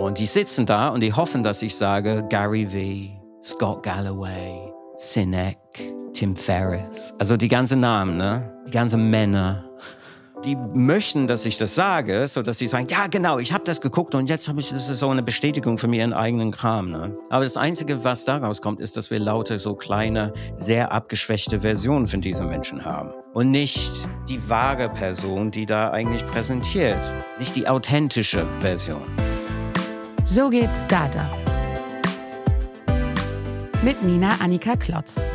Und die sitzen da und die hoffen, dass ich sage Gary V, Scott Galloway, Sinek, Tim Ferriss. Also die ganzen Namen, ne? Die ganzen Männer. Die möchten, dass ich das sage, so dass sie sagen, ja genau, ich habe das geguckt und jetzt habe ich das ist so eine Bestätigung für ihren eigenen Kram. Ne? Aber das Einzige, was daraus kommt, ist, dass wir lauter so kleine, sehr abgeschwächte Versionen von diesen Menschen haben. Und nicht die wahre Person, die da eigentlich präsentiert. Nicht die authentische Version. So geht's Startup. Mit Nina Annika Klotz.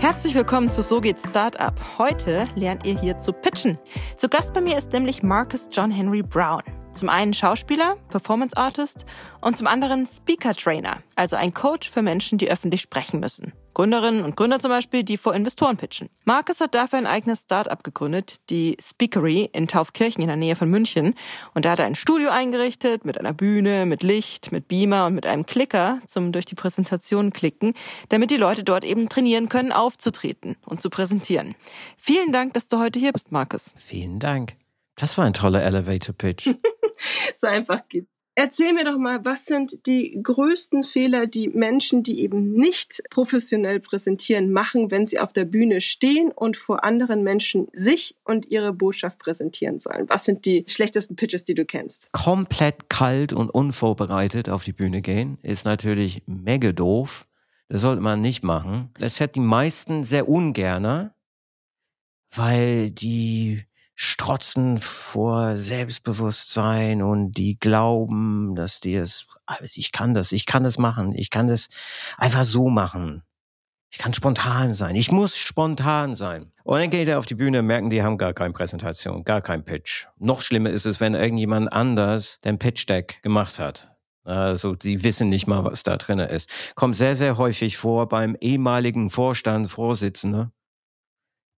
Herzlich willkommen zu So geht Startup. Heute lernt ihr hier zu pitchen. Zu Gast bei mir ist nämlich Marcus John Henry Brown. Zum einen Schauspieler, Performance Artist und zum anderen Speaker Trainer, also ein Coach für Menschen, die öffentlich sprechen müssen. Gründerinnen und Gründer zum Beispiel, die vor Investoren pitchen. Marcus hat dafür ein eigenes Start-up gegründet, die Speakery in Taufkirchen in der Nähe von München. Und da hat er ein Studio eingerichtet mit einer Bühne, mit Licht, mit Beamer und mit einem Klicker zum durch die Präsentation klicken, damit die Leute dort eben trainieren können, aufzutreten und zu präsentieren. Vielen Dank, dass du heute hier bist, Marcus. Vielen Dank. Das war ein toller Elevator Pitch. so einfach geht's. Erzähl mir doch mal, was sind die größten Fehler, die Menschen, die eben nicht professionell präsentieren, machen, wenn sie auf der Bühne stehen und vor anderen Menschen sich und ihre Botschaft präsentieren sollen? Was sind die schlechtesten Pitches, die du kennst? Komplett kalt und unvorbereitet auf die Bühne gehen ist natürlich mega doof. Das sollte man nicht machen. Das hätten die meisten sehr ungerne, weil die strotzen vor Selbstbewusstsein und die glauben, dass die es, ich kann das, ich kann das machen, ich kann das einfach so machen. Ich kann spontan sein. Ich muss spontan sein. Und dann geht er auf die Bühne, merken, die haben gar keine Präsentation, gar kein Pitch. Noch schlimmer ist es, wenn irgendjemand anders den Pitch Deck gemacht hat. Also die wissen nicht mal, was da drin ist. Kommt sehr, sehr häufig vor beim ehemaligen Vorstand, Vorsitzender,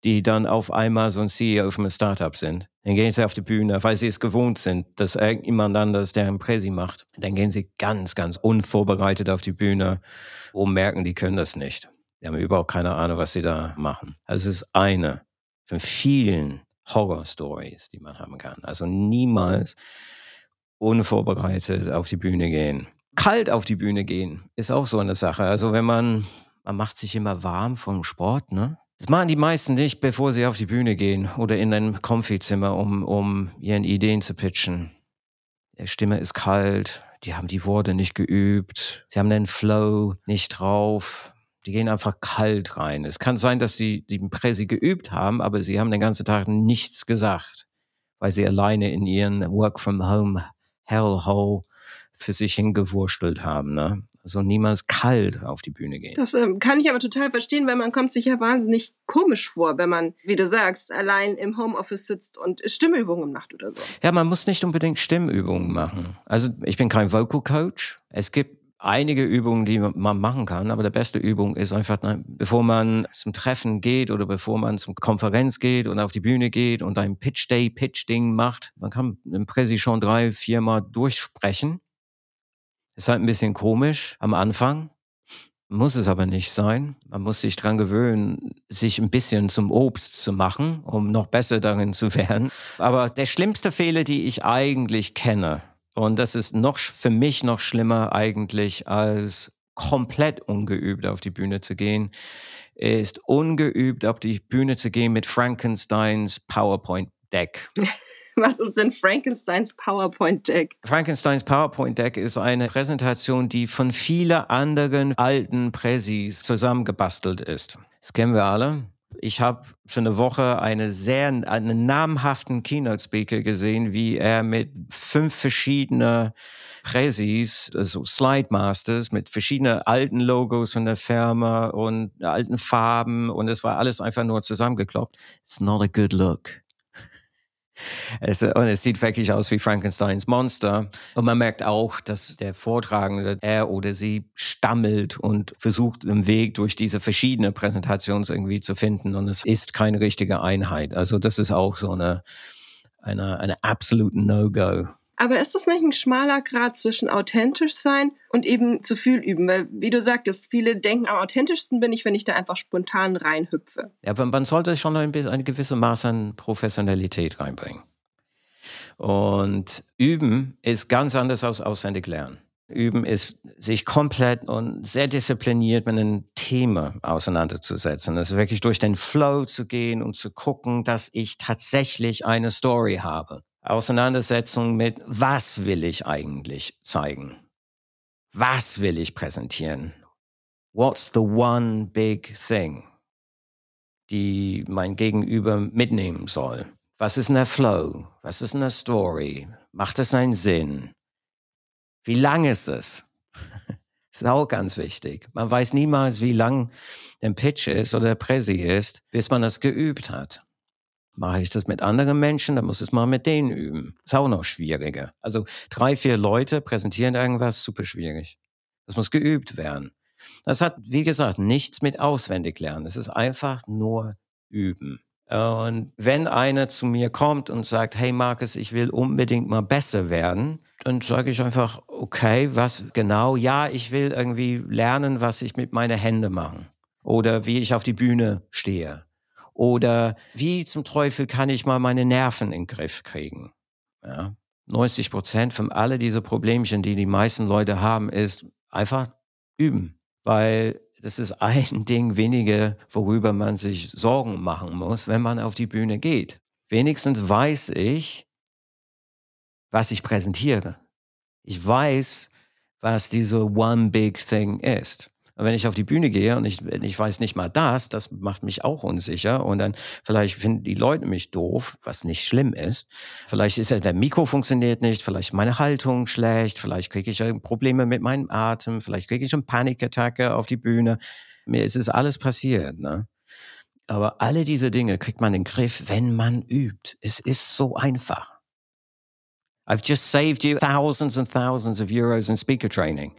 die dann auf einmal so ein CEO von einem Startup sind. Dann gehen sie auf die Bühne, weil sie es gewohnt sind, dass irgendjemand anders der ein Präsi macht. Dann gehen sie ganz, ganz unvorbereitet auf die Bühne und merken, die können das nicht. Die haben überhaupt keine Ahnung, was sie da machen. Also es ist eine von vielen Horror-Stories, die man haben kann. Also niemals unvorbereitet auf die Bühne gehen. Kalt auf die Bühne gehen ist auch so eine Sache. Also wenn man, man macht sich immer warm vom Sport, ne? Das machen die meisten nicht, bevor sie auf die Bühne gehen oder in ein Konfizimmer, um, um ihren Ideen zu pitchen. Die Stimme ist kalt, die haben die Worte nicht geübt, sie haben den Flow nicht drauf, die gehen einfach kalt rein. Es kann sein, dass die die Präsi geübt haben, aber sie haben den ganzen Tag nichts gesagt, weil sie alleine in ihren Work from Home Hellhole für sich hingewurstelt haben. Ne? So niemals kalt auf die Bühne gehen. Das ähm, kann ich aber total verstehen, weil man kommt sich ja wahnsinnig komisch vor, wenn man, wie du sagst, allein im Homeoffice sitzt und Stimmübungen macht oder so. Ja, man muss nicht unbedingt Stimmübungen machen. Also ich bin kein Vocal Coach. Es gibt einige Übungen, die man machen kann, aber die beste Übung ist einfach, bevor man zum Treffen geht oder bevor man zum Konferenz geht und auf die Bühne geht und ein Pitch Day, Pitch Ding macht, man kann im Präsi schon drei, viermal durchsprechen ist halt ein bisschen komisch am Anfang. Muss es aber nicht sein. Man muss sich dran gewöhnen, sich ein bisschen zum Obst zu machen, um noch besser darin zu werden. Aber der schlimmste Fehler, die ich eigentlich kenne, und das ist noch für mich noch schlimmer eigentlich als komplett ungeübt auf die Bühne zu gehen, ist ungeübt auf die Bühne zu gehen mit Frankensteins PowerPoint Deck. Was ist denn Frankensteins PowerPoint Deck? Frankensteins PowerPoint Deck ist eine Präsentation, die von vielen anderen alten Präsis zusammengebastelt ist. Das kennen wir alle. Ich habe für eine Woche eine sehr, einen namhaften Keynote-Speaker gesehen, wie er mit fünf verschiedenen Präsis, also Slide Masters, mit verschiedenen alten Logos von der Firma und alten Farben und es war alles einfach nur zusammengekloppt. It's not a good look. Es, und es sieht wirklich aus wie Frankensteins Monster. Und man merkt auch, dass der Vortragende, er oder sie, stammelt und versucht, einen Weg durch diese verschiedenen Präsentationen irgendwie zu finden. Und es ist keine richtige Einheit. Also das ist auch so eine, eine, eine absolute No-Go. Aber ist das nicht ein schmaler Grad zwischen authentisch sein und eben zu viel üben? Weil, wie du sagtest, viele denken, am authentischsten bin ich, wenn ich da einfach spontan reinhüpfe. Ja, aber man sollte schon ein, ein gewisses Maß an Professionalität reinbringen. Und üben ist ganz anders als auswendig lernen. Üben ist, sich komplett und sehr diszipliniert mit einem Thema auseinanderzusetzen. Das ist wirklich durch den Flow zu gehen und zu gucken, dass ich tatsächlich eine Story habe. Auseinandersetzung mit, was will ich eigentlich zeigen? Was will ich präsentieren? What's the one big thing, die mein Gegenüber mitnehmen soll? Was ist in der Flow? Was ist in der Story? Macht es einen Sinn? Wie lang ist es? Das ist auch ganz wichtig. Man weiß niemals, wie lang der Pitch ist oder der Präsi ist, bis man das geübt hat. Mache ich das mit anderen Menschen, dann muss ich es mal mit denen üben. Ist auch noch schwieriger. Also drei, vier Leute präsentieren irgendwas, super schwierig. Das muss geübt werden. Das hat, wie gesagt, nichts mit auswendig lernen. Es ist einfach nur üben. Und wenn einer zu mir kommt und sagt, hey Markus, ich will unbedingt mal besser werden, dann sage ich einfach, okay, was genau? Ja, ich will irgendwie lernen, was ich mit meinen Händen mache. Oder wie ich auf die Bühne stehe. Oder wie zum Teufel kann ich mal meine Nerven in den Griff kriegen? Ja. 90 Prozent von all diese Problemchen, die die meisten Leute haben, ist einfach üben. Weil das ist ein Ding weniger, worüber man sich Sorgen machen muss, wenn man auf die Bühne geht. Wenigstens weiß ich, was ich präsentiere. Ich weiß, was diese One Big Thing ist. Und wenn ich auf die Bühne gehe und ich, ich weiß nicht mal das, das macht mich auch unsicher. Und dann vielleicht finden die Leute mich doof, was nicht schlimm ist. Vielleicht ist ja der Mikro funktioniert nicht, vielleicht meine Haltung schlecht, vielleicht kriege ich Probleme mit meinem Atem, vielleicht kriege ich eine Panikattacke auf die Bühne. Mir ist es alles passiert. Ne? Aber alle diese Dinge kriegt man in den Griff, wenn man übt. Es ist so einfach. I've just saved you thousands and thousands of euros in speaker training.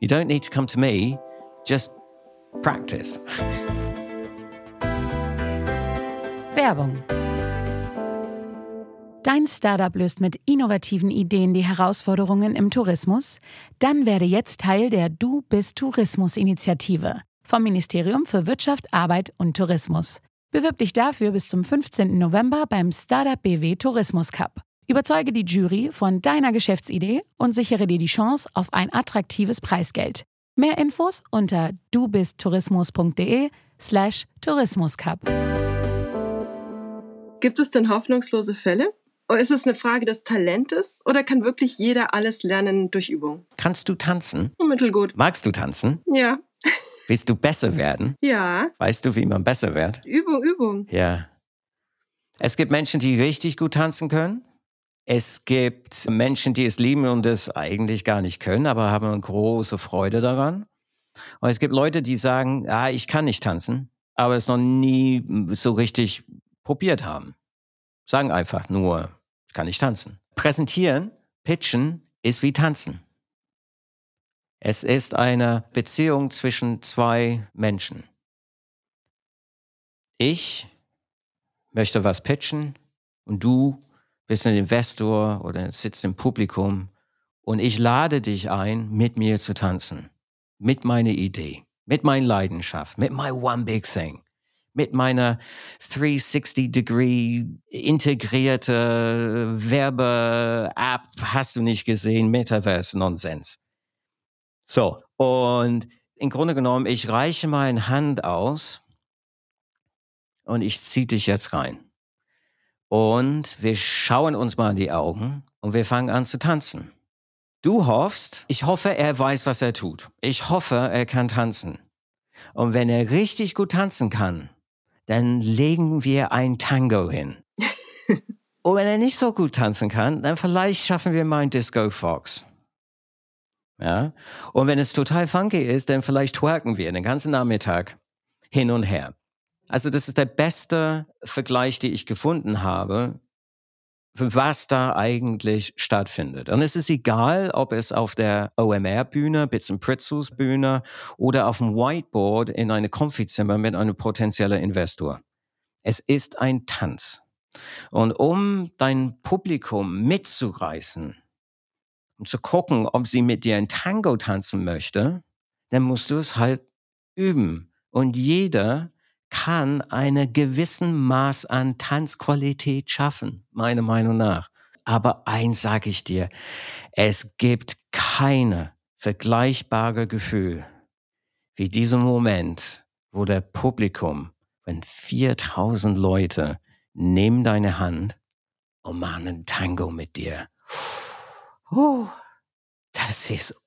You don't need to come to me. Just practice. Werbung. Dein Startup löst mit innovativen Ideen die Herausforderungen im Tourismus? Dann werde jetzt Teil der Du bist Tourismus Initiative vom Ministerium für Wirtschaft, Arbeit und Tourismus. Bewirb dich dafür bis zum 15. November beim Startup BW Tourismus Cup. Überzeuge die Jury von deiner Geschäftsidee und sichere dir die Chance auf ein attraktives Preisgeld. Mehr Infos unter dubisttourismus.de slash Tourismuscup. Gibt es denn hoffnungslose Fälle? Oder ist es eine Frage des Talentes oder kann wirklich jeder alles lernen durch Übung? Kannst du tanzen? Mittelgut. Magst du tanzen? Ja. Willst du besser werden? Ja. Weißt du, wie man besser wird? Übung, Übung. Ja. Es gibt Menschen, die richtig gut tanzen können. Es gibt Menschen, die es lieben und es eigentlich gar nicht können, aber haben eine große Freude daran. Und es gibt Leute, die sagen, ah, ich kann nicht tanzen, aber es noch nie so richtig probiert haben. Sagen einfach nur, ich kann nicht tanzen. Präsentieren, pitchen ist wie tanzen. Es ist eine Beziehung zwischen zwei Menschen. Ich möchte was pitchen und du bist ein Investor oder sitzt im Publikum und ich lade dich ein, mit mir zu tanzen. Mit meiner Idee, mit meiner Leidenschaft, mit my one big thing, mit meiner 360-Degree integrierte Werbe-App, hast du nicht gesehen, Metaverse-Nonsens. So, und im Grunde genommen, ich reiche meine Hand aus und ich ziehe dich jetzt rein. Und wir schauen uns mal in die Augen und wir fangen an zu tanzen. Du hoffst, ich hoffe, er weiß, was er tut. Ich hoffe, er kann tanzen. Und wenn er richtig gut tanzen kann, dann legen wir ein Tango hin. und wenn er nicht so gut tanzen kann, dann vielleicht schaffen wir mal ein Disco Fox. Ja? Und wenn es total funky ist, dann vielleicht twerken wir den ganzen Nachmittag hin und her. Also das ist der beste Vergleich, den ich gefunden habe, was da eigentlich stattfindet. Und es ist egal, ob es auf der OMR-Bühne, Bits and Pretzels Bühne oder auf dem Whiteboard in einem Konfizimmer mit einem potenziellen Investor. Es ist ein Tanz. Und um dein Publikum mitzureißen, um zu gucken, ob sie mit dir ein Tango tanzen möchte, dann musst du es halt üben. Und jeder kann eine gewissen Maß an Tanzqualität schaffen, meiner Meinung nach. Aber eins sage ich dir, es gibt keine vergleichbare Gefühl wie diesen Moment, wo der Publikum, wenn 4000 Leute nehmen deine Hand und machen einen Tango mit dir. Das ist,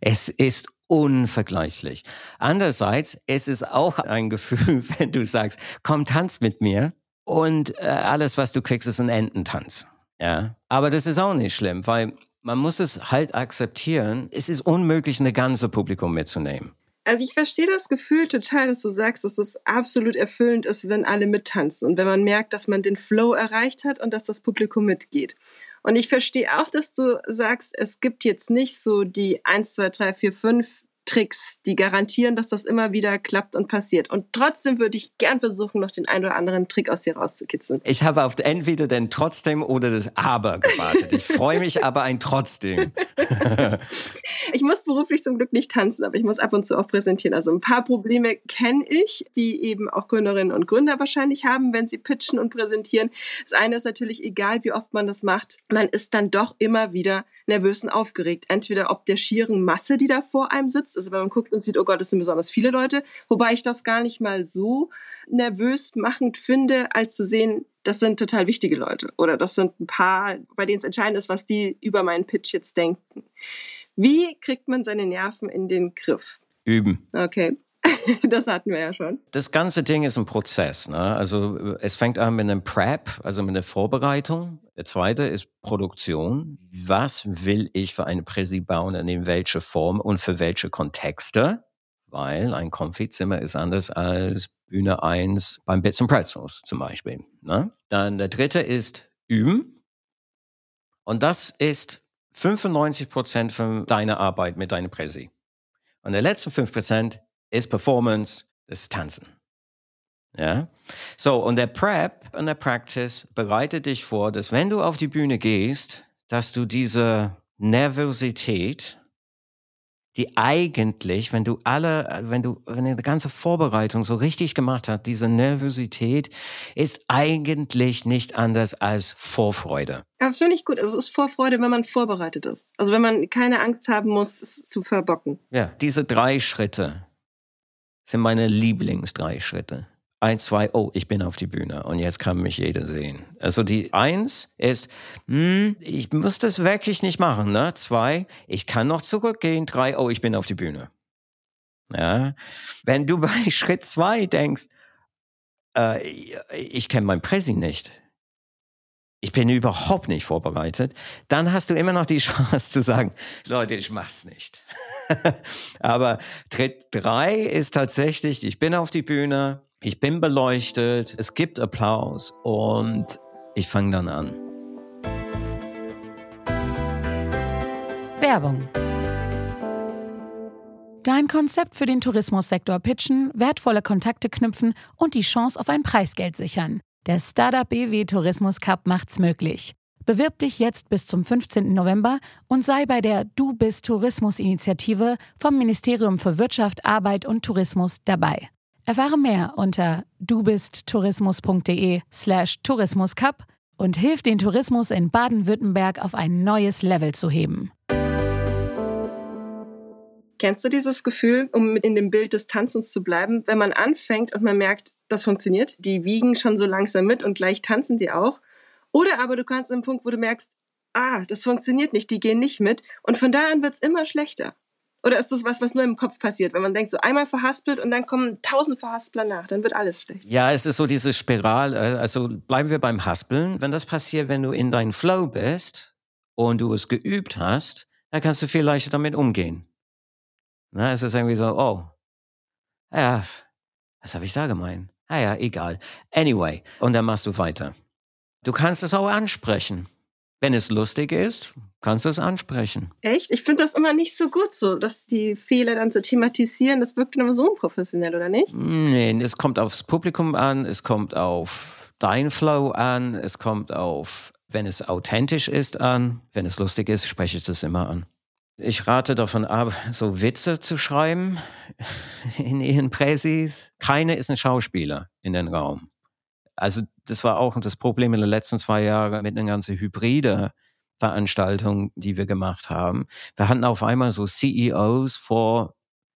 es ist unvergleichlich. Andererseits, es ist auch ein Gefühl, wenn du sagst, komm, tanz mit mir und äh, alles, was du kriegst, ist ein Ententanz. Ja, aber das ist auch nicht schlimm, weil man muss es halt akzeptieren. Es ist unmöglich, eine ganze Publikum mitzunehmen. Also ich verstehe das Gefühl total, dass du sagst, dass es absolut erfüllend ist, wenn alle mittanzen und wenn man merkt, dass man den Flow erreicht hat und dass das Publikum mitgeht. Und ich verstehe auch, dass du sagst, es gibt jetzt nicht so die 1, 2, 3, 4, 5 Tricks, die garantieren, dass das immer wieder klappt und passiert. Und trotzdem würde ich gern versuchen, noch den einen oder anderen Trick aus dir rauszukitzeln. Ich habe auf entweder den trotzdem oder das aber gewartet. Ich freue mich aber ein trotzdem. ich muss beruflich zum Glück nicht tanzen, aber ich muss ab und zu auch präsentieren. Also ein paar Probleme kenne ich, die eben auch Gründerinnen und Gründer wahrscheinlich haben, wenn sie pitchen und präsentieren. Das eine ist natürlich, egal wie oft man das macht, man ist dann doch immer wieder nervös und aufgeregt. Entweder ob der schieren Masse, die da vor einem sitzt, also wenn man guckt und sieht, oh Gott, es sind besonders viele Leute, wobei ich das gar nicht mal so nervös machend finde, als zu sehen, das sind total wichtige Leute oder das sind ein paar, bei denen es entscheidend ist, was die über meinen Pitch jetzt denken. Wie kriegt man seine Nerven in den Griff? Üben. Okay. das hatten wir ja schon. Das ganze Ding ist ein Prozess. Ne? Also es fängt an mit einem Prep, also mit einer Vorbereitung. Der zweite ist Produktion. Was will ich für eine Präsi bauen und in welche Form und für welche Kontexte? Weil ein Konfizimmer ist anders als Bühne 1 beim Bits and Pretzels zum Beispiel. Ne? Dann der dritte ist Üben. Und das ist 95 Prozent von deiner Arbeit mit deiner Präsi. Und der letzten 5 Prozent ist Performance, das ist Tanzen. Ja? So, und der Prep und der Practice bereitet dich vor, dass wenn du auf die Bühne gehst, dass du diese Nervosität, die eigentlich, wenn du alle, wenn du, wenn du die ganze Vorbereitung so richtig gemacht hast, diese Nervosität ist eigentlich nicht anders als Vorfreude. Absolut gut. Also es ist Vorfreude, wenn man vorbereitet ist. Also wenn man keine Angst haben muss, es zu verbocken. Ja, diese drei Schritte sind meine Lieblings drei Schritte. Eins, zwei, oh, ich bin auf die Bühne und jetzt kann mich jeder sehen. Also die eins ist, hm, ich muss das wirklich nicht machen. Ne? Zwei, ich kann noch zurückgehen. Drei, oh, ich bin auf die Bühne. Ja? Wenn du bei Schritt zwei denkst, äh, ich kenne mein Präsi nicht, ich bin überhaupt nicht vorbereitet, dann hast du immer noch die Chance zu sagen, Leute, ich mach's nicht. Aber Tritt drei ist tatsächlich, ich bin auf die Bühne, ich bin beleuchtet, es gibt Applaus und ich fange dann an. Werbung. Dein Konzept für den Tourismussektor pitchen, wertvolle Kontakte knüpfen und die Chance auf ein Preisgeld sichern. Der Startup BW Tourismus Cup macht's möglich. Bewirb dich jetzt bis zum 15. November und sei bei der Du bist Tourismus Initiative vom Ministerium für Wirtschaft, Arbeit und Tourismus dabei. Erfahre mehr unter dubisttourismus.de slash tourismuscup und hilf den Tourismus in Baden-Württemberg auf ein neues Level zu heben. Kennst du dieses Gefühl, um in dem Bild des Tanzens zu bleiben, wenn man anfängt und man merkt, das funktioniert, die wiegen schon so langsam mit und gleich tanzen die auch? Oder aber du kannst einen Punkt, wo du merkst, ah, das funktioniert nicht, die gehen nicht mit und von da an wird's immer schlechter. Oder ist das was, was nur im Kopf passiert, wenn man denkt, so einmal verhaspelt und dann kommen tausend Verhaspler nach, dann wird alles schlecht. Ja, es ist so diese Spiral, äh, also bleiben wir beim Haspeln. Wenn das passiert, wenn du in deinem Flow bist und du es geübt hast, dann kannst du viel leichter damit umgehen. Na, es ist irgendwie so, oh, ja, was habe ich da gemeint? Ah ja, egal. Anyway, und dann machst du weiter. Du kannst es auch ansprechen. Wenn es lustig ist, kannst du es ansprechen. Echt? Ich finde das immer nicht so gut so, dass die Fehler dann zu thematisieren. Das wirkt dann immer so unprofessionell, oder nicht? Nee, es kommt aufs Publikum an, es kommt auf dein Flow an, es kommt auf, wenn es authentisch ist, an. Wenn es lustig ist, spreche ich das immer an. Ich rate davon ab, so Witze zu schreiben in ihren Präsis. Keine ist ein Schauspieler in den Raum. Also das war auch das Problem in den letzten zwei Jahren mit einer ganzen hybride Veranstaltung, die wir gemacht haben. Wir hatten auf einmal so CEOs vor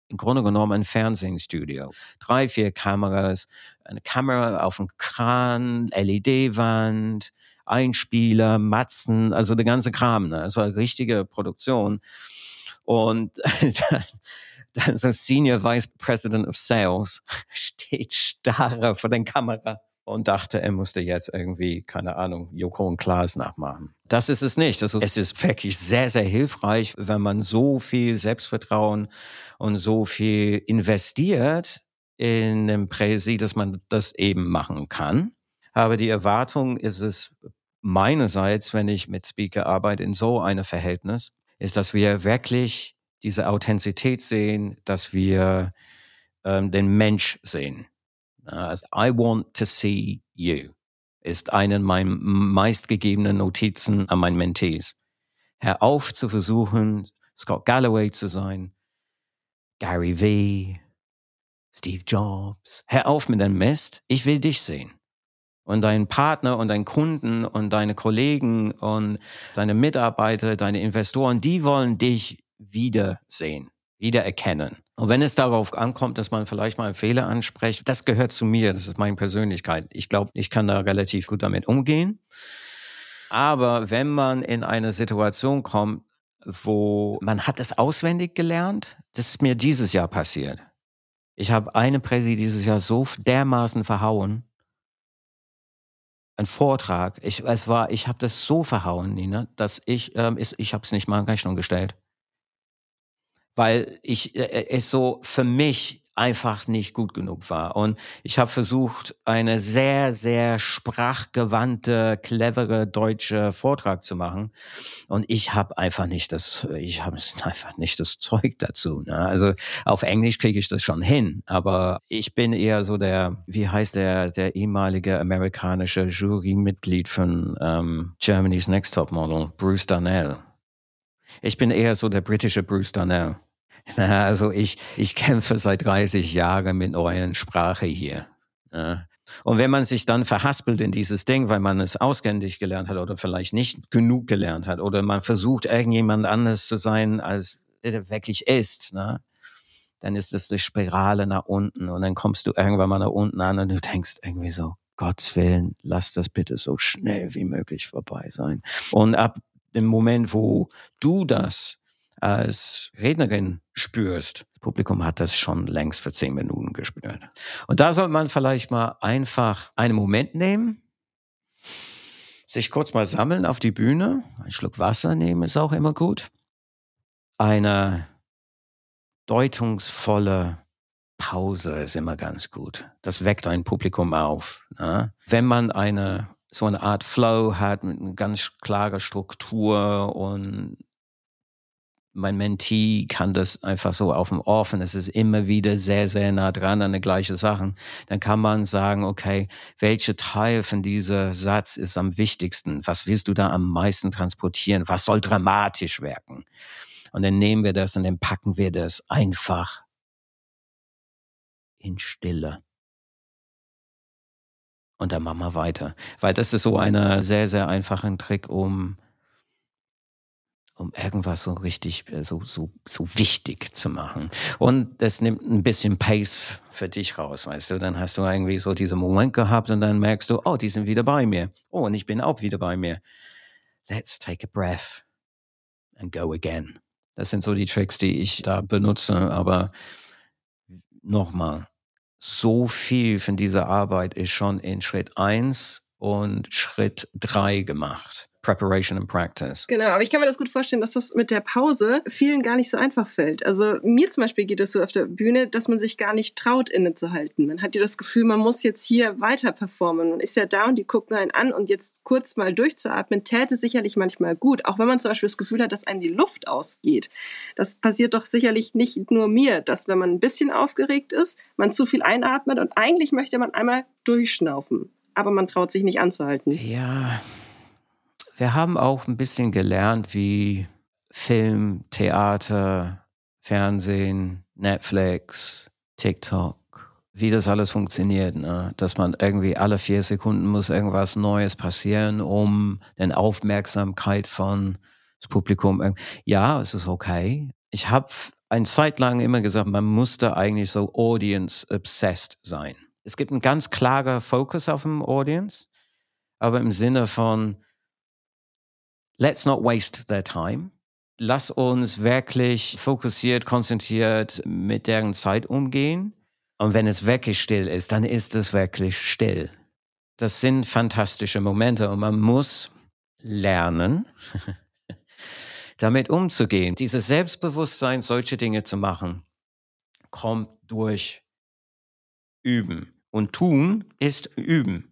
im Grunde genommen ein Fernsehstudio. Drei, vier Kameras, eine Kamera auf dem Kran, LED-Wand, Einspieler, Matzen, also der ganze Kram. Ne? Es war eine richtige Produktion. Und dann, dann so Senior Vice President of Sales steht starre vor der Kamera und dachte, er musste jetzt irgendwie, keine Ahnung, Joko und Klaas nachmachen. Das ist es nicht. Also es ist wirklich sehr, sehr hilfreich, wenn man so viel Selbstvertrauen und so viel investiert in dem Präsi, dass man das eben machen kann. Aber die Erwartung ist es meinerseits, wenn ich mit Speaker arbeite, in so einem Verhältnis, ist, dass wir wirklich diese Authentizität sehen, dass wir ähm, den Mensch sehen. Also, I want to see you ist eine meiner meistgegebenen Notizen an meinen Mentees. Hör auf zu versuchen, Scott Galloway zu sein, Gary Vee, Steve Jobs. Hör auf mit dem Mist. Ich will dich sehen. Und deinen Partner und deinen Kunden und deine Kollegen und deine Mitarbeiter, deine Investoren, die wollen dich wiedersehen, wiedererkennen. Und wenn es darauf ankommt, dass man vielleicht mal einen Fehler anspricht, das gehört zu mir, das ist meine Persönlichkeit. Ich glaube, ich kann da relativ gut damit umgehen. Aber wenn man in eine Situation kommt, wo man hat es auswendig gelernt, das ist mir dieses Jahr passiert. Ich habe eine Präsi dieses Jahr so dermaßen verhauen. Ein Vortrag. Ich, es war, ich habe das so verhauen, Nina, dass ich, ähm, ich, ich habe es nicht mal in Rechnung gestellt weil ich äh, es so für mich einfach nicht gut genug war. Und ich habe versucht, eine sehr, sehr sprachgewandte, clevere deutsche Vortrag zu machen. Und ich habe einfach nicht das, ich habe einfach nicht das Zeug dazu. Ne? Also auf Englisch kriege ich das schon hin, aber ich bin eher so der, wie heißt der, der ehemalige amerikanische Jurymitglied von ähm, Germany's Next Top Model, Bruce Darnell. Ich bin eher so der britische Bruce Darnell. Also ich, ich kämpfe seit 30 Jahren mit euren Sprache hier. Und wenn man sich dann verhaspelt in dieses Ding, weil man es auswendig gelernt hat oder vielleicht nicht genug gelernt hat oder man versucht, irgendjemand anders zu sein, als der wirklich ist, ne? dann ist das die Spirale nach unten und dann kommst du irgendwann mal nach unten an und du denkst irgendwie so, Gottes Willen, lass das bitte so schnell wie möglich vorbei sein. Und ab dem Moment, wo du das als Rednerin spürst. Das Publikum hat das schon längst für zehn Minuten gespürt. Und da sollte man vielleicht mal einfach einen Moment nehmen, sich kurz mal sammeln auf die Bühne, einen Schluck Wasser nehmen ist auch immer gut. Eine deutungsvolle Pause ist immer ganz gut. Das weckt ein Publikum auf. Ne? Wenn man eine so eine Art Flow hat mit einer ganz klarer Struktur und mein Mentee kann das einfach so auf dem und es ist immer wieder sehr, sehr nah dran an die gleichen Sachen. Dann kann man sagen, okay, welcher Teil von dieser Satz ist am wichtigsten? Was willst du da am meisten transportieren? Was soll dramatisch wirken? Und dann nehmen wir das und dann packen wir das einfach in Stille. Und dann machen wir weiter. Weil das ist so ein sehr, sehr einfacher Trick, um um irgendwas so richtig äh, so, so, so wichtig zu machen. Und das nimmt ein bisschen Pace für dich raus, weißt du. Dann hast du irgendwie so diesen Moment gehabt und dann merkst du, oh, die sind wieder bei mir. Oh, und ich bin auch wieder bei mir. Let's take a breath and go again. Das sind so die Tricks, die ich da benutze. Aber nochmal, so viel von dieser Arbeit ist schon in Schritt eins und Schritt drei gemacht. Preparation and Practice. Genau, aber ich kann mir das gut vorstellen, dass das mit der Pause vielen gar nicht so einfach fällt. Also mir zum Beispiel geht es so auf der Bühne, dass man sich gar nicht traut, innezuhalten. Man hat ja das Gefühl, man muss jetzt hier weiter performen. Man ist ja da und die gucken einen an und jetzt kurz mal durchzuatmen, täte sicherlich manchmal gut. Auch wenn man zum Beispiel das Gefühl hat, dass einem die Luft ausgeht. Das passiert doch sicherlich nicht nur mir, dass wenn man ein bisschen aufgeregt ist, man zu viel einatmet und eigentlich möchte man einmal durchschnaufen. Aber man traut sich nicht anzuhalten. Ja, wir haben auch ein bisschen gelernt, wie Film, Theater, Fernsehen, Netflix, TikTok, wie das alles funktioniert, ne? dass man irgendwie alle vier Sekunden muss irgendwas Neues passieren, um den Aufmerksamkeit von das Publikum. Ja, es ist okay. Ich habe eine Zeit lang immer gesagt, man musste eigentlich so audience-obsessed sein. Es gibt einen ganz klarer Fokus auf dem Audience, aber im Sinne von, let's not waste their time. Lass uns wirklich fokussiert, konzentriert mit deren Zeit umgehen. Und wenn es wirklich still ist, dann ist es wirklich still. Das sind fantastische Momente und man muss lernen, damit umzugehen. Dieses Selbstbewusstsein, solche Dinge zu machen, kommt durch Üben. Und tun ist üben.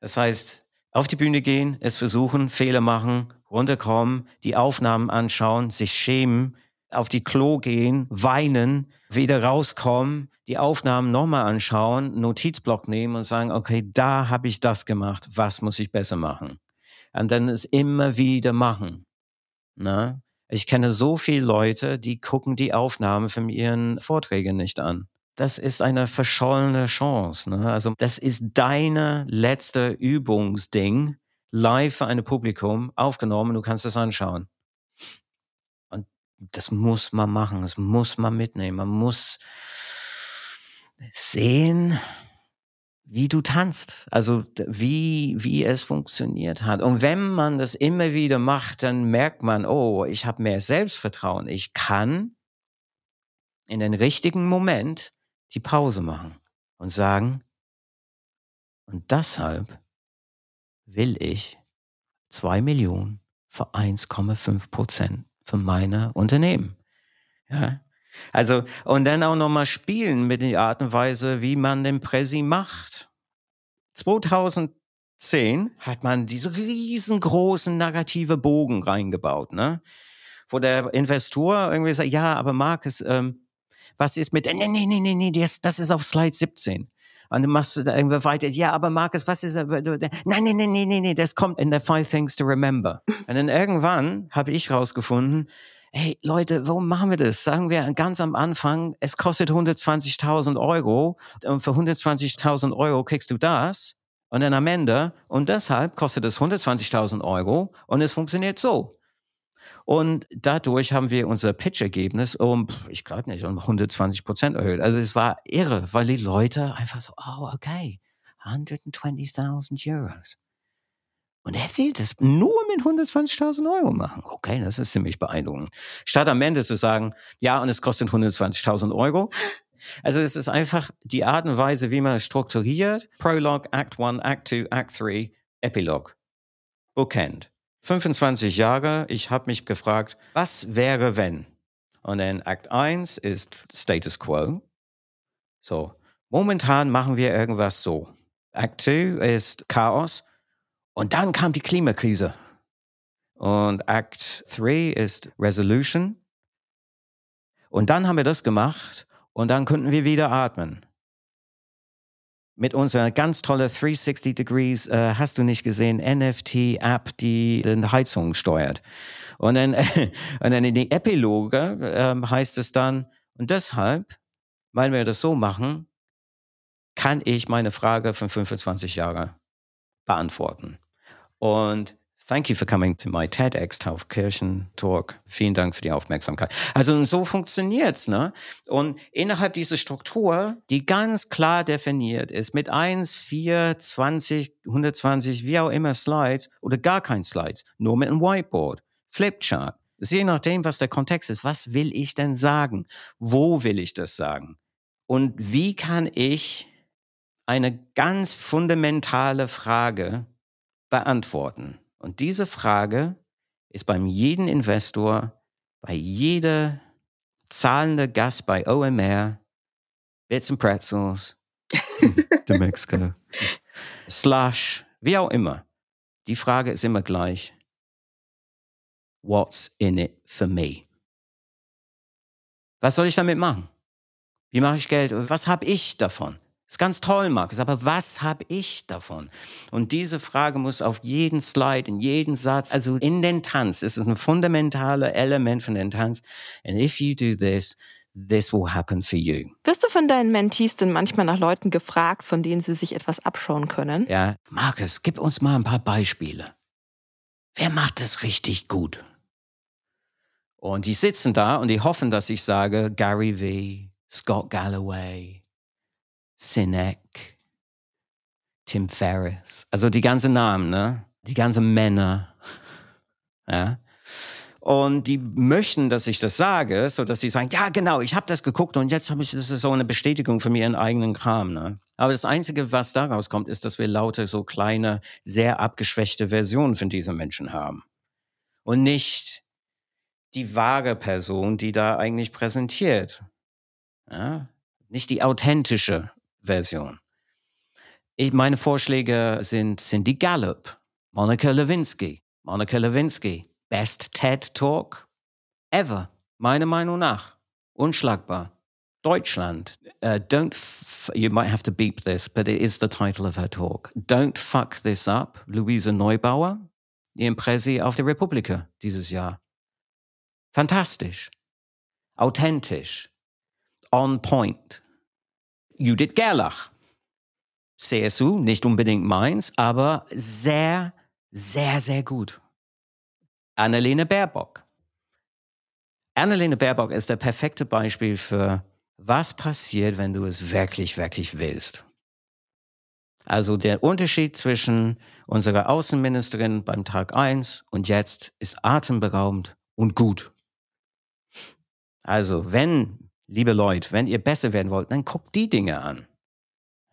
Das heißt, auf die Bühne gehen, es versuchen, Fehler machen, runterkommen, die Aufnahmen anschauen, sich schämen, auf die Klo gehen, weinen, wieder rauskommen, die Aufnahmen nochmal anschauen, Notizblock nehmen und sagen, okay, da habe ich das gemacht, was muss ich besser machen? Und dann es immer wieder machen. Na? Ich kenne so viele Leute, die gucken die Aufnahmen von ihren Vorträgen nicht an. Das ist eine verschollene Chance. Ne? Also das ist deine letzte Übungsding, live für ein Publikum aufgenommen. Du kannst es anschauen. Und das muss man machen. Das muss man mitnehmen. Man muss sehen, wie du tanzt, also wie, wie es funktioniert hat. Und wenn man das immer wieder macht, dann merkt man, oh, ich habe mehr Selbstvertrauen. Ich kann in den richtigen Moment die Pause machen und sagen, und deshalb will ich zwei Millionen für 1,5 Prozent für meine Unternehmen. Ja, also, und dann auch nochmal spielen mit der Art und Weise, wie man den Präsi macht. 2010 hat man diese riesengroßen narrative Bogen reingebaut, ne? Wo der Investor irgendwie sagt, ja, aber Markus, ähm, was ist mit, nee, nee, nee, nee, nee, das, das ist auf Slide 17. Und dann machst du da irgendwie weiter, ja, aber Markus, was ist, nein, nein, nein, nein, nein, nee, das kommt in der Five Things to Remember. Und dann irgendwann habe ich rausgefunden, hey Leute, warum machen wir das? Sagen wir ganz am Anfang, es kostet 120.000 Euro und für 120.000 Euro kriegst du das und dann am Ende und deshalb kostet es 120.000 Euro und es funktioniert so. Und dadurch haben wir unser Pitch-Ergebnis um, ich glaube nicht, um 120 Prozent erhöht. Also es war irre, weil die Leute einfach so, oh, okay, 120.000 Euros. Und er will das nur mit 120.000 Euro machen. Okay, das ist ziemlich beeindruckend. Statt am Ende zu sagen, ja, und es kostet 120.000 Euro. Also es ist einfach die Art und Weise, wie man es strukturiert. Prologue, Act 1, Act 2, Act 3, Epilog. Bookend. 25 Jahre, ich habe mich gefragt, was wäre wenn? Und dann Act 1 ist Status Quo. So, momentan machen wir irgendwas so. Act 2 ist Chaos. Und dann kam die Klimakrise. Und Act 3 ist Resolution. Und dann haben wir das gemacht und dann konnten wir wieder atmen. Mit unserer ganz tolle 360 Degrees, äh, hast du nicht gesehen, NFT-App, die die Heizung steuert. Und dann, und dann in die Epiloge äh, heißt es dann, und deshalb, weil wir das so machen, kann ich meine Frage von 25 Jahren beantworten. Und Thank you for coming to my TEDx Taufkirchen Talk. Vielen Dank für die Aufmerksamkeit. Also so funktioniert's, ne? Und innerhalb dieser Struktur, die ganz klar definiert ist, mit 1, 4, 20, 120, wie auch immer Slides oder gar kein Slides, nur mit einem Whiteboard, Flipchart. Je nachdem, was der Kontext ist, was will ich denn sagen? Wo will ich das sagen? Und wie kann ich eine ganz fundamentale Frage beantworten? Und diese Frage ist beim jeden Investor, bei jeder zahlende Gast bei OMR, Bits and Pretzels, The Mexico, Slush, wie auch immer. Die Frage ist immer gleich. What's in it for me? Was soll ich damit machen? Wie mache ich Geld? Was habe ich davon? Ist ganz toll, Markus, aber was habe ich davon? Und diese Frage muss auf jeden Slide, in jeden Satz, also in den Tanz, es ist ein fundamentales Element von den Tanz. And if you do this, this will happen for you. Wirst du von deinen Mentees denn manchmal nach Leuten gefragt, von denen sie sich etwas abschauen können? Ja, Markus, gib uns mal ein paar Beispiele. Wer macht es richtig gut? Und die sitzen da und die hoffen, dass ich sage Gary V, Scott Galloway, Sinek, Tim Ferriss. Also die ganzen Namen, ne? Die ganzen Männer. Ja? Und die möchten, dass ich das sage, so dass sie sagen, ja genau, ich habe das geguckt und jetzt habe ich, das ist so eine Bestätigung für ihren eigenen Kram. Ne? Aber das Einzige, was daraus kommt, ist, dass wir lauter so kleine, sehr abgeschwächte Versionen von diesen Menschen haben. Und nicht die wahre Person, die da eigentlich präsentiert. Ja? Nicht die authentische Version. Ich, meine Vorschläge sind Cindy Gallup, Monica Lewinsky. Monica Lewinsky, Best TED Talk ever, meiner Meinung nach. Unschlagbar. Deutschland. Uh, don't, you might have to beep this, but it is the title of her talk. Don't fuck this up. Luisa Neubauer, die Impresi auf der Republika dieses Jahr. Fantastisch. Authentisch. On point. Judith Gerlach. CSU, nicht unbedingt meins, aber sehr, sehr, sehr gut. Annalene Baerbock. Annalene Baerbock ist der perfekte Beispiel für, was passiert, wenn du es wirklich, wirklich willst. Also der Unterschied zwischen unserer Außenministerin beim Tag eins und jetzt ist atemberaubend und gut. Also wenn, liebe Leute, wenn ihr besser werden wollt, dann guckt die Dinge an.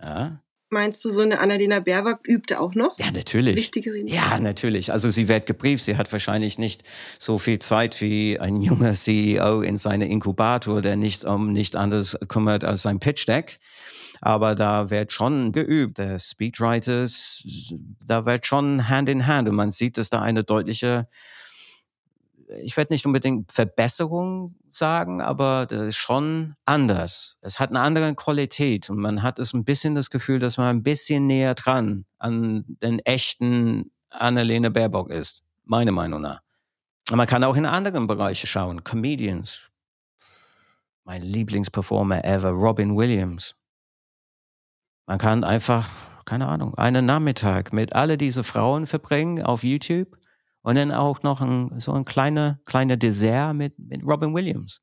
Ja? Meinst du, so eine Annalena Baerbock übte auch noch? Ja, natürlich. Wichtige Reden? Ja, natürlich. Also sie wird gebrieft. Sie hat wahrscheinlich nicht so viel Zeit wie ein junger CEO in seinem Inkubator, der nicht um nicht anders kümmert als sein Pitch Deck. Aber da wird schon geübt. Der Speechwriters, da wird schon Hand in Hand. Und man sieht, dass da eine deutliche ich werde nicht unbedingt Verbesserung sagen, aber das ist schon anders. Es hat eine andere Qualität und man hat es ein bisschen das Gefühl, dass man ein bisschen näher dran an den echten Annalena Baerbock ist. Meine Meinung nach. Und man kann auch in anderen Bereiche schauen. Comedians. Mein Lieblingsperformer ever, Robin Williams. Man kann einfach, keine Ahnung, einen Nachmittag mit alle diese Frauen verbringen auf YouTube und dann auch noch ein, so ein kleiner, kleiner Dessert mit, mit Robin Williams.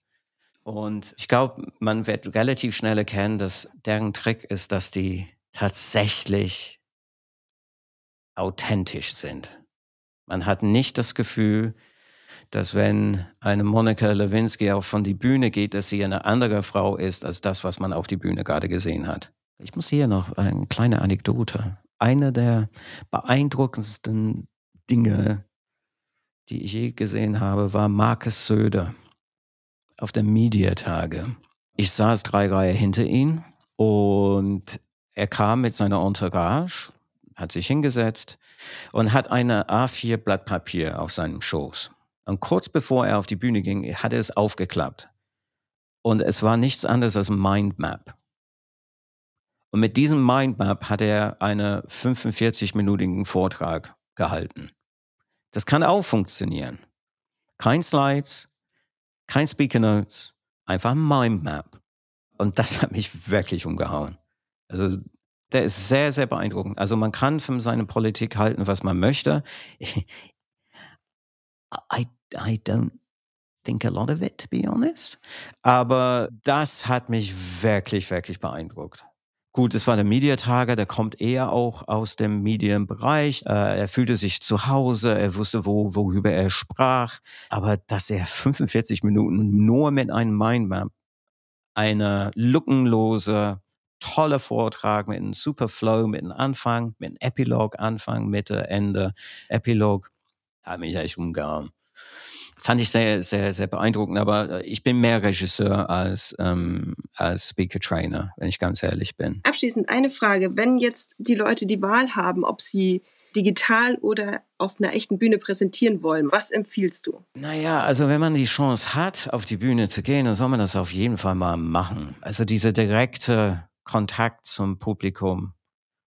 Und ich glaube, man wird relativ schnell erkennen, dass deren Trick ist, dass die tatsächlich authentisch sind. Man hat nicht das Gefühl, dass wenn eine Monika Lewinsky auch von die Bühne geht, dass sie eine andere Frau ist als das, was man auf die Bühne gerade gesehen hat. Ich muss hier noch eine kleine Anekdote. Eine der beeindruckendsten Dinge, die ich je gesehen habe, war Markus Söder auf der Mediatage. Ich saß drei Reihen hinter ihm und er kam mit seiner Entourage, hat sich hingesetzt und hat eine A4 Blatt Papier auf seinem Schoß. Und kurz bevor er auf die Bühne ging, hat er es aufgeklappt. Und es war nichts anderes als ein Mindmap. Und mit diesem Mindmap hat er einen 45-minütigen Vortrag gehalten. Das kann auch funktionieren. Kein Slides, kein Speaker Notes, einfach ein Mindmap. Und das hat mich wirklich umgehauen. Also der ist sehr, sehr beeindruckend. Also man kann von seiner Politik halten, was man möchte. I, I don't think a lot of it, to be honest. Aber das hat mich wirklich, wirklich beeindruckt. Gut, es war der Mediatage, der kommt eher auch aus dem Medienbereich. Äh, er fühlte sich zu Hause, er wusste, wo, worüber er sprach. Aber dass er 45 Minuten nur mit einem Mindmap, eine lückenlose, tolle Vortrag mit einem super Flow, mit einem Anfang, mit einem Epilog, Anfang, Mitte, Ende, Epilog, hat mich echt umgehauen fand ich sehr, sehr, sehr beeindruckend. Aber äh, ich bin mehr Regisseur als, ähm, als Speaker Trainer, wenn ich ganz ehrlich bin. Abschließend eine Frage. Wenn jetzt die Leute die Wahl haben, ob sie digital oder auf einer echten Bühne präsentieren wollen, was empfiehlst du? Naja, also wenn man die Chance hat, auf die Bühne zu gehen, dann soll man das auf jeden Fall mal machen. Also dieser direkte Kontakt zum Publikum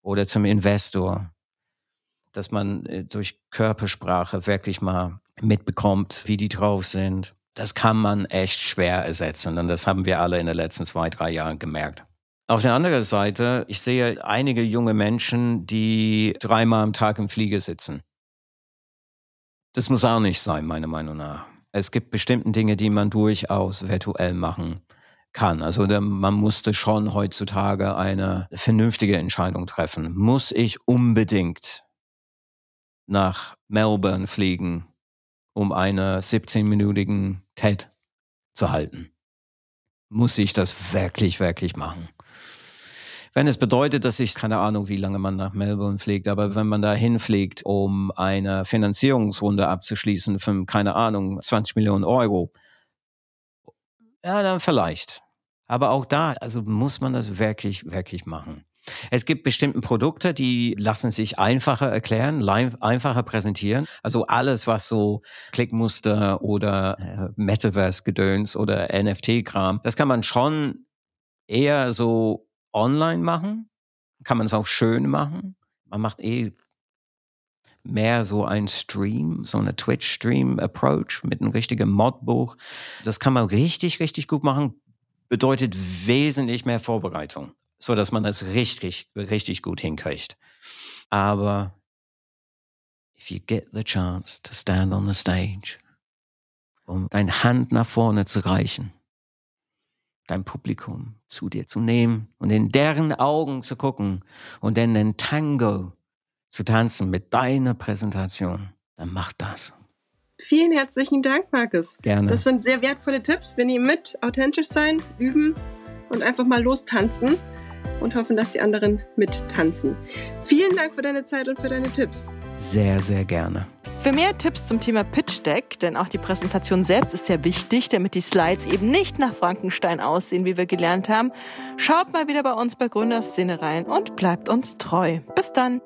oder zum Investor, dass man äh, durch Körpersprache wirklich mal mitbekommt, wie die drauf sind. das kann man echt schwer ersetzen. Und das haben wir alle in den letzten zwei, drei Jahren gemerkt. Auf der anderen Seite, ich sehe einige junge Menschen, die dreimal am Tag im Flieger sitzen. Das muss auch nicht sein, meiner Meinung nach. Es gibt bestimmte Dinge, die man durchaus virtuell machen kann. Also man musste schon heutzutage eine vernünftige Entscheidung treffen. Muss ich unbedingt nach Melbourne fliegen, um eine 17-minütigen TED zu halten? Muss ich das wirklich, wirklich machen? Wenn es bedeutet, dass ich, keine Ahnung, wie lange man nach Melbourne fliegt, aber wenn man da hinfliegt, um eine Finanzierungsrunde abzuschließen von, keine Ahnung, 20 Millionen Euro, ja, dann vielleicht. Aber auch da, also muss man das wirklich, wirklich machen. Es gibt bestimmte Produkte, die lassen sich einfacher erklären, einfacher präsentieren. Also alles, was so Klickmuster oder äh, Metaverse-Gedöns oder NFT-Kram, das kann man schon eher so online machen, kann man es auch schön machen. Man macht eh mehr so ein Stream, so eine Twitch-Stream-Approach mit einem richtigen Modbuch. Das kann man richtig, richtig gut machen. Bedeutet wesentlich mehr Vorbereitung, so dass man das richtig, richtig gut hinkriegt. Aber if you get the chance to stand on the stage, um deine Hand nach vorne zu reichen, dein Publikum zu dir zu nehmen und in deren Augen zu gucken und dann den Tango zu tanzen mit deiner Präsentation, dann mach das. Vielen herzlichen Dank, Markus. Gerne. Das sind sehr wertvolle Tipps. Wir nehmen mit, authentisch sein, üben und einfach mal lostanzen und hoffen, dass die anderen mittanzen. Vielen Dank für deine Zeit und für deine Tipps. Sehr, sehr gerne. Für mehr Tipps zum Thema Pitch Deck, denn auch die Präsentation selbst ist sehr wichtig, damit die Slides eben nicht nach Frankenstein aussehen, wie wir gelernt haben, schaut mal wieder bei uns bei Gründerszene rein und bleibt uns treu. Bis dann!